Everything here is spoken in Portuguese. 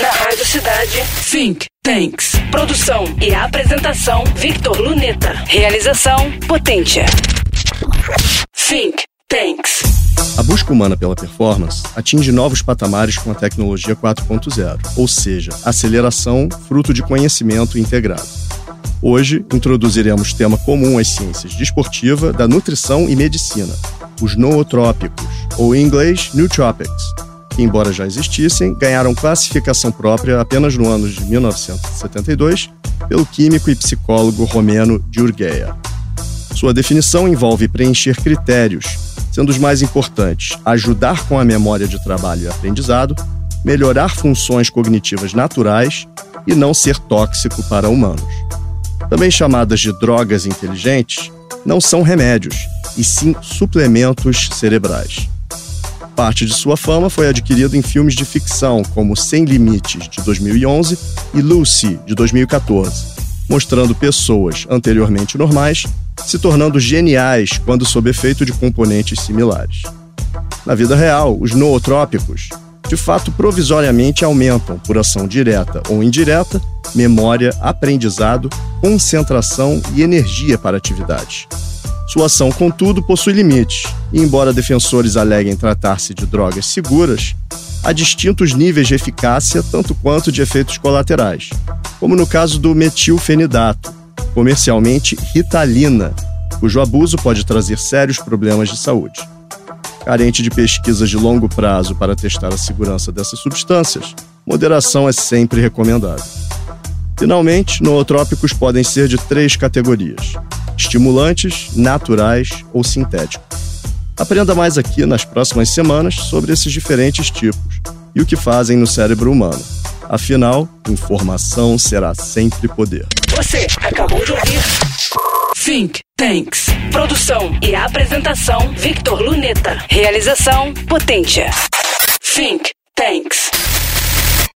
Na Rádio Cidade, Think Tanks. Produção e apresentação, Victor Luneta. Realização, Potência. Think Tanks. A busca humana pela performance atinge novos patamares com a tecnologia 4.0, ou seja, aceleração fruto de conhecimento integrado. Hoje, introduziremos tema comum às ciências desportiva, da nutrição e medicina, os nootrópicos, ou em inglês, nootropics, que, embora já existissem, ganharam classificação própria apenas no ano de 1972 pelo químico e psicólogo romeno Giurgeia. Sua definição envolve preencher critérios, sendo os mais importantes ajudar com a memória de trabalho e aprendizado, melhorar funções cognitivas naturais e não ser tóxico para humanos. Também chamadas de drogas inteligentes, não são remédios, e sim suplementos cerebrais. Parte de sua fama foi adquirida em filmes de ficção como Sem Limites, de 2011, e Lucy, de 2014, mostrando pessoas anteriormente normais se tornando geniais quando sob efeito de componentes similares. Na vida real, os nootrópicos, de fato, provisoriamente aumentam, por ação direta ou indireta, memória, aprendizado, concentração e energia para atividades. Sua ação, contudo, possui limites, e embora defensores aleguem tratar-se de drogas seguras, há distintos níveis de eficácia, tanto quanto de efeitos colaterais, como no caso do metilfenidato, comercialmente Ritalina, cujo abuso pode trazer sérios problemas de saúde. Carente de pesquisas de longo prazo para testar a segurança dessas substâncias, moderação é sempre recomendada. Finalmente, nootrópicos podem ser de três categorias: estimulantes, naturais ou sintéticos. Aprenda mais aqui nas próximas semanas sobre esses diferentes tipos e o que fazem no cérebro humano. Afinal, informação será sempre poder. Você acabou de ouvir Think Tanks. Produção e apresentação, Victor Luneta. Realização, Potência. Think Tanks.